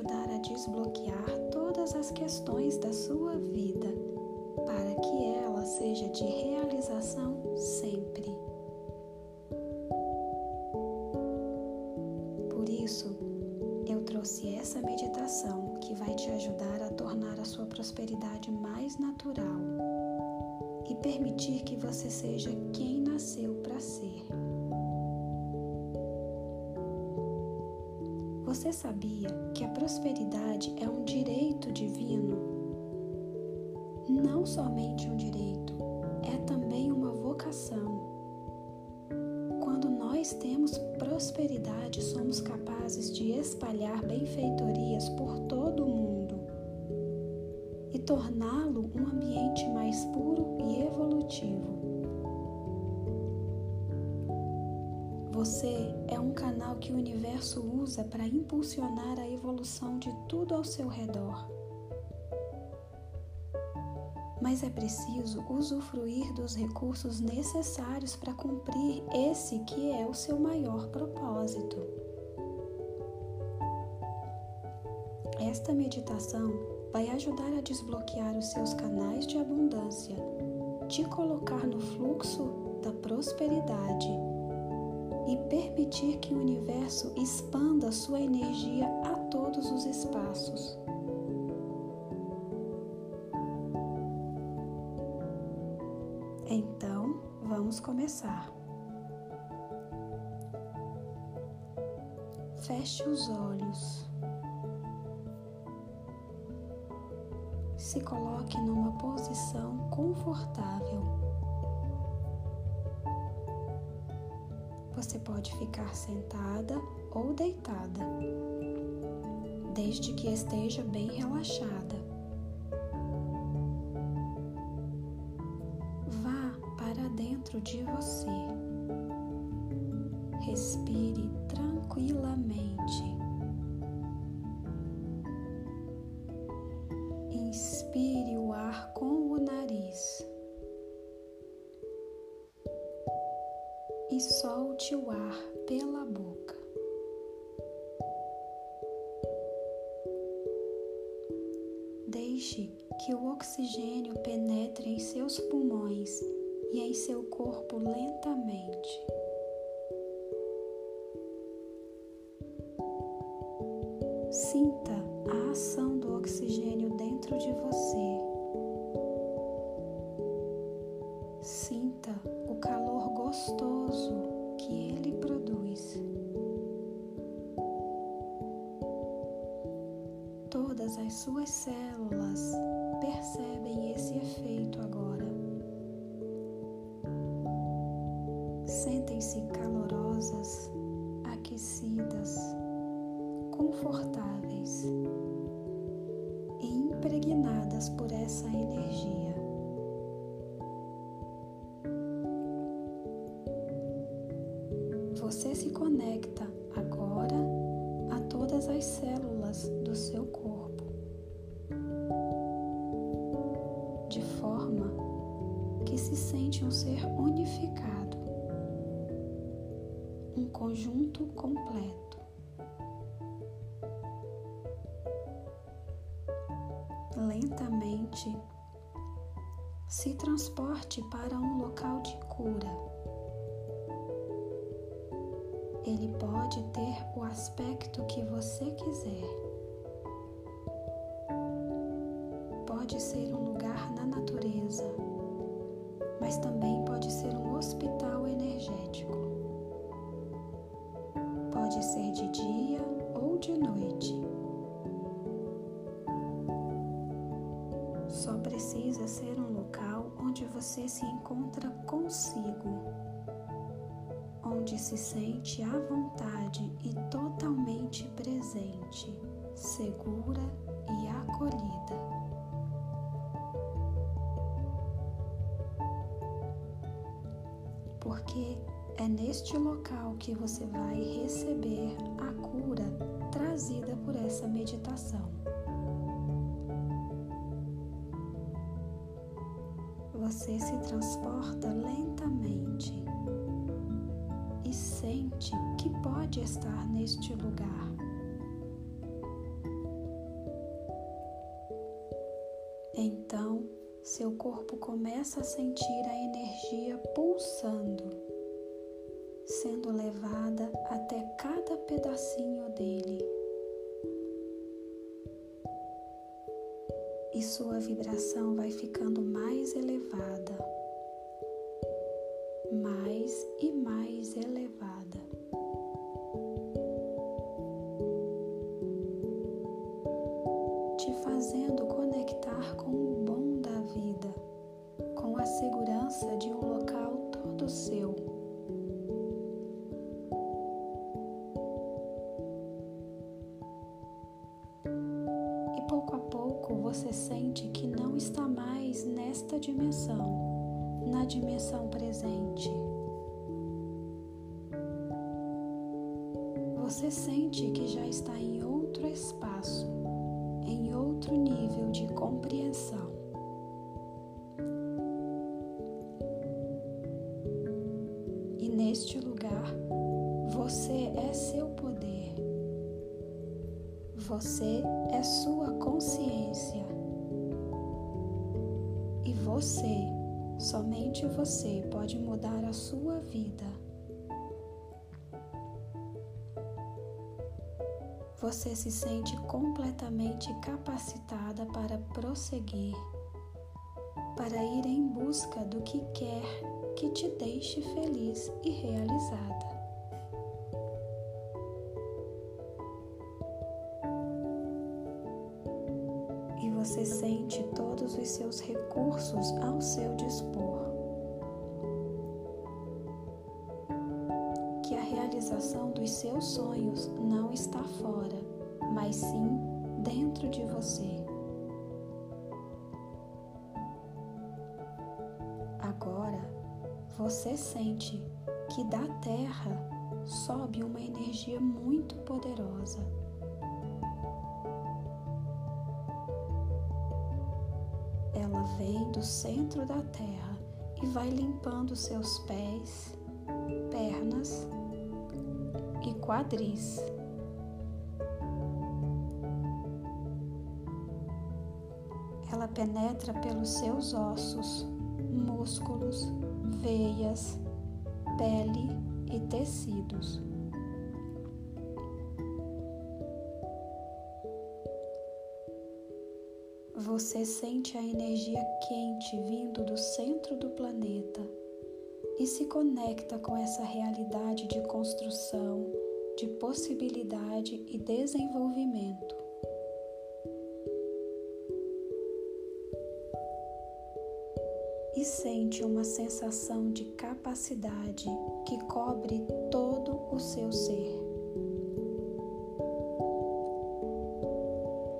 ajudar a desbloquear todas as questões da sua vida para que ela seja de realização sempre. Por isso, eu trouxe essa meditação que vai te ajudar a tornar a sua prosperidade mais natural e permitir que você seja quem nasceu para ser. Você sabia que a prosperidade é um direito divino? Não somente um direito, é também uma vocação. Quando nós temos prosperidade, somos capazes de espalhar benfeitorias por todo o mundo e torná-lo um ambiente mais puro e evolutivo. Você é um canal que o universo usa para impulsionar a evolução de tudo ao seu redor. Mas é preciso usufruir dos recursos necessários para cumprir esse que é o seu maior propósito. Esta meditação vai ajudar a desbloquear os seus canais de abundância, te colocar no fluxo da prosperidade e permitir que o universo expanda sua energia a todos os espaços. Então, vamos começar. Feche os olhos. Se coloque numa posição confortável. Você pode ficar sentada ou deitada, desde que esteja bem relaxada. Vá para dentro de você. Respire tranquilamente. Sinta a ação do oxigênio dentro de você. Você se conecta agora a todas as células do seu corpo, de forma que se sente um ser unificado, um conjunto completo. Lentamente se transporte para um local de cura ele pode ter o aspecto que você quiser. Pode ser um lugar na natureza, mas também pode ser um hospital energético. Pode ser de dia ou de noite. Só precisa ser um local onde você se encontra consigo onde se sente à vontade e totalmente presente, segura e acolhida. Porque é neste local que você vai receber a cura trazida por essa meditação. Você se transporta lentamente e sente que pode estar neste lugar. Então, seu corpo começa a sentir a energia pulsando, sendo levada até cada pedacinho dele. E sua vibração vai ficando mais elevada, mais e mais elevada. Te fazendo conectar com o bom da vida, com a segurança de um local todo seu. E pouco a pouco você sente que não está mais nesta dimensão, na dimensão presente. Você sente que já está em outro espaço em outro nível de compreensão. Você se sente completamente capacitada para prosseguir, para ir em busca do que quer que te deixe feliz e realizada. Seus sonhos não está fora, mas sim dentro de você. Agora você sente que da Terra sobe uma energia muito poderosa. Ela vem do centro da Terra e vai limpando seus pés, pernas quadris. Ela penetra pelos seus ossos, músculos, veias, pele e tecidos. Você sente a energia quente vindo do centro do planeta e se conecta com essa realidade de construção, de possibilidade e desenvolvimento. E sente uma sensação de capacidade que cobre todo o seu ser.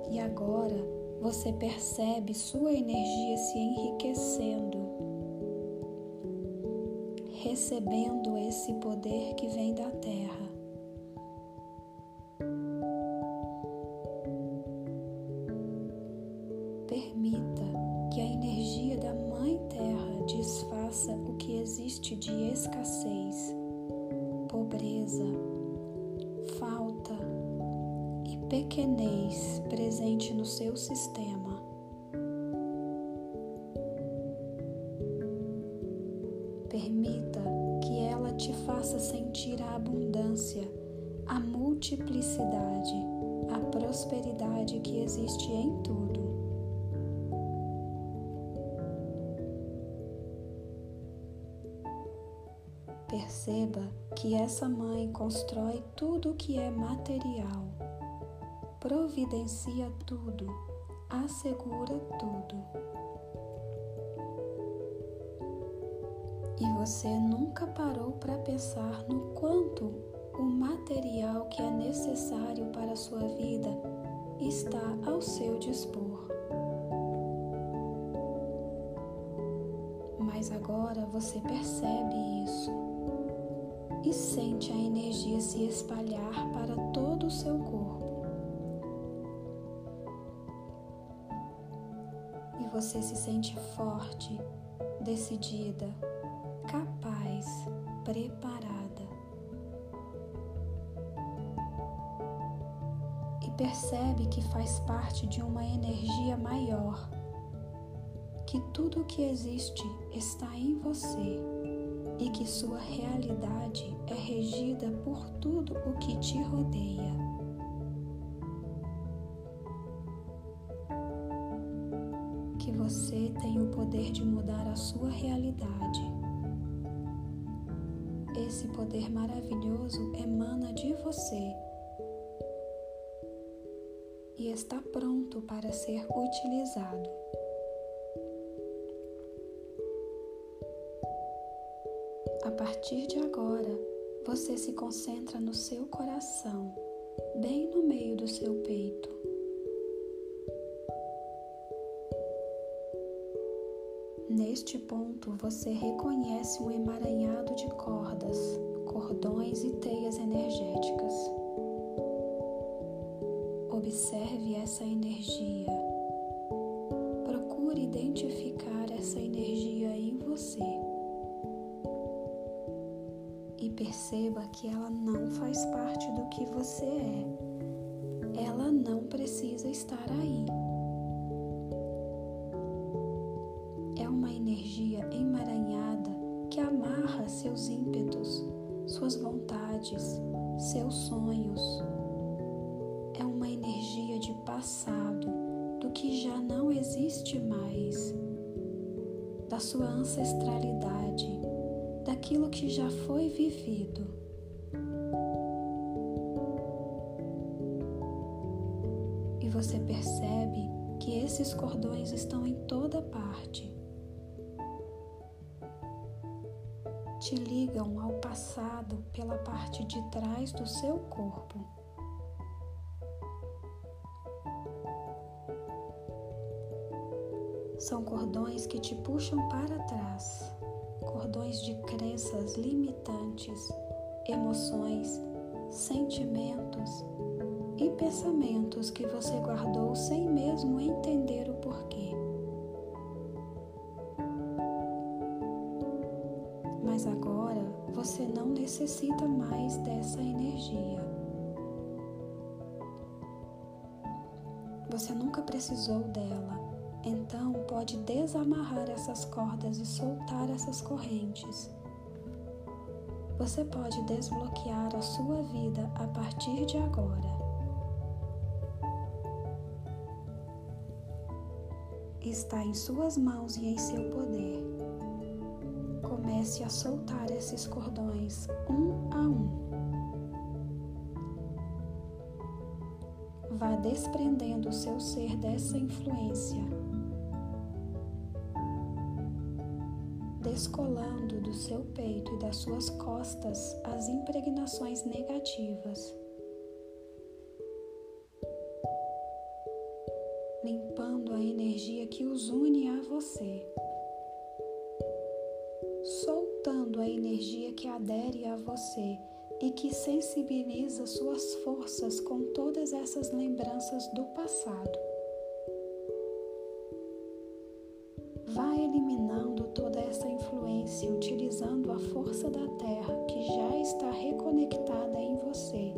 E agora você percebe sua energia se enriquecendo recebendo esse poder que vem da terra. Permita que ela te faça sentir a abundância, a multiplicidade, a prosperidade que existe em tudo. Perceba que essa mãe constrói tudo o que é material, providencia tudo, assegura tudo. E você nunca parou para pensar no quanto o material que é necessário para a sua vida está ao seu dispor. Mas agora você percebe isso e sente a energia se espalhar para todo o seu corpo. E você se sente forte, decidida, capaz, preparada. e percebe que faz parte de uma energia maior, que tudo o que existe está em você e que sua realidade é regida por tudo o que te rodeia. Que você tem o poder de mudar a sua realidade. Esse poder maravilhoso emana de você e está pronto para ser utilizado. A partir de agora, você se concentra no seu coração, bem no meio do seu peito. Neste ponto, você reconhece um emaranhado de cordas, cordões e teias energéticas. Observe essa energia. Procure identificar essa energia em você perceba que ela não faz parte do que você é. Ela não precisa estar aí. É uma energia emaranhada que amarra seus ímpetos, suas vontades, seus sonhos. É uma energia de passado, do que já não existe mais, da sua ancestralidade daquilo que já foi vivido. E você percebe que esses cordões estão em toda parte. Te ligam ao passado pela parte de trás do seu corpo. São cordões que te puxam para trás cordões de crenças limitantes, emoções, sentimentos e pensamentos que você guardou sem mesmo entender o porquê. Você não necessita mais dessa energia. Você nunca precisou dela então pode desamarrar essas cordas e soltar essas correntes. Você pode desbloquear a sua vida a partir de agora. Está em suas mãos e em seu poder. Comece a soltar esses cordões um a um. Vá desprendendo o seu ser dessa influência descolando do seu peito e das suas costas as impregnações negativas, limpando a energia que os une a você, energia que adere a você e que sensibiliza suas forças com todas essas lembranças do passado. Vá eliminando toda essa influência utilizando a força da Terra que já está reconectada em você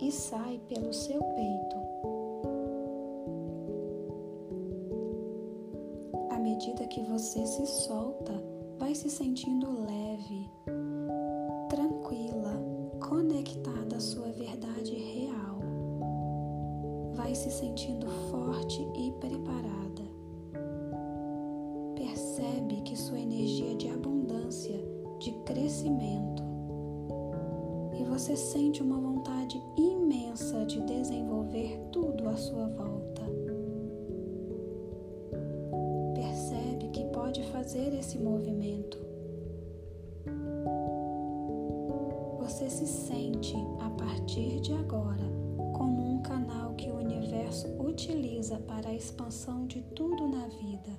e sai pelo seu peito. À medida que você se solta, vai se sentindo leve, tranquila, conectada à sua verdade real. Vai se sentindo forte e preparada percebe que sua energia de abundância, de crescimento. E você sente uma vontade imensa de desenvolver tudo à sua volta. Fazer esse movimento. Você se sente, a partir de agora, como um canal que o universo utiliza para a expansão de tudo na vida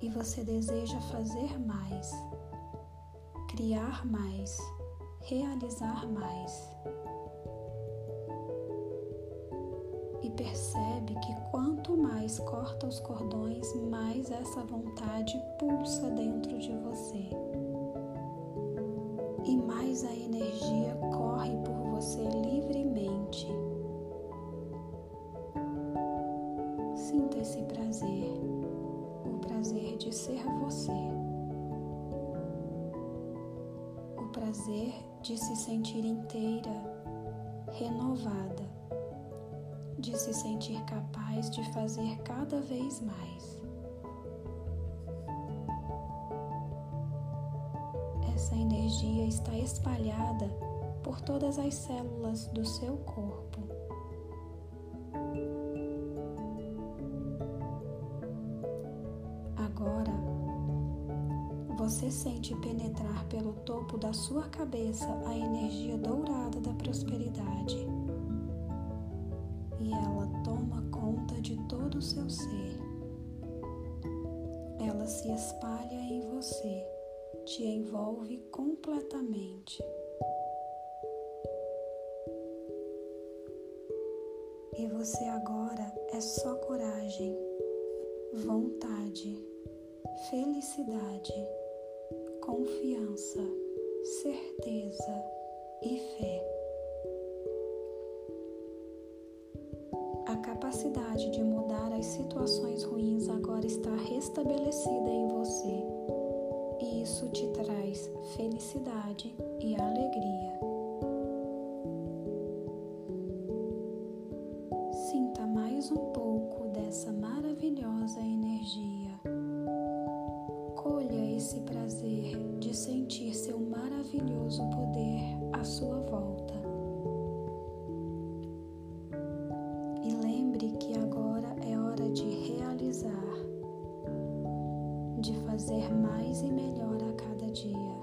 e você deseja fazer mais, criar mais, realizar mais. E percebe que quanto mais corta os cordões, essa vontade pulsa dentro de você. E mais a energia corre por você livremente. Sinta esse prazer, o prazer de ser você, o prazer de se sentir inteira, renovada, de se sentir capaz de fazer cada vez mais. Espalhada por todas as células do seu corpo. Agora, você sente penetrar pelo topo da sua cabeça a energia dourada da prosperidade. E ela toma conta de todo o seu ser. Ela se espalha em você, te envolve completamente. E você agora é só coragem, vontade, felicidade, confiança, certeza e fé. A capacidade de mudar as situações ruins agora está restabelecida em você, e isso te traz felicidade e alegria. Fazer mais e melhor a cada dia,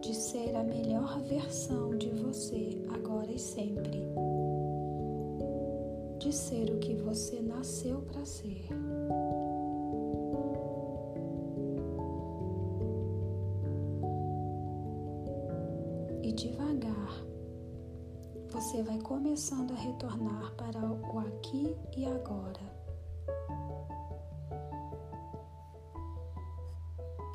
de ser a melhor versão de você agora e sempre, de ser o que você nasceu para ser. E devagar, você vai começando a retornar para o aqui e agora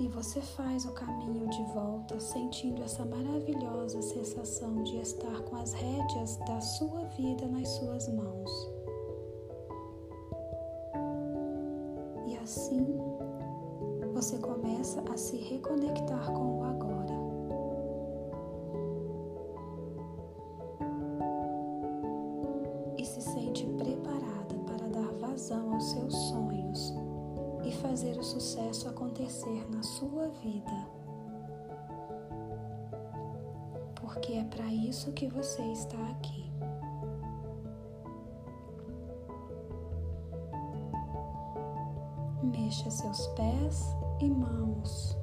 e você faz o caminho de volta sentindo essa maravilhosa sensação de estar com as rédeas da sua vida nas suas mãos. E assim você começa a se reconectar com o agora. Sucesso acontecer na sua vida. Porque é para isso que você está aqui. Mexa seus pés e mãos.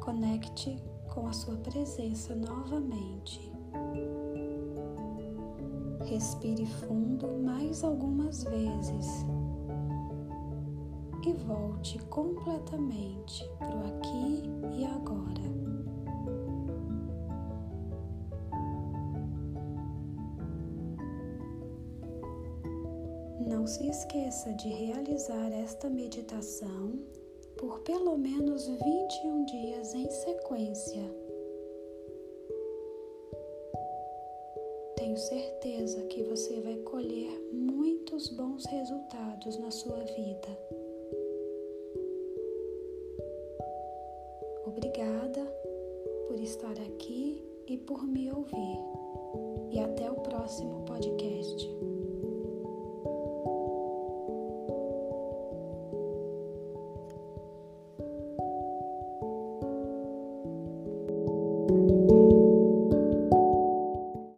Conecte com a sua presença novamente. Respire fundo mais algumas vezes volte completamente para o aqui e agora. Não se esqueça de realizar esta meditação por pelo menos 21 dias em sequência. Tenho certeza que você vai colher muitos bons resultados na sua vida. Por me ouvir. E até o próximo podcast.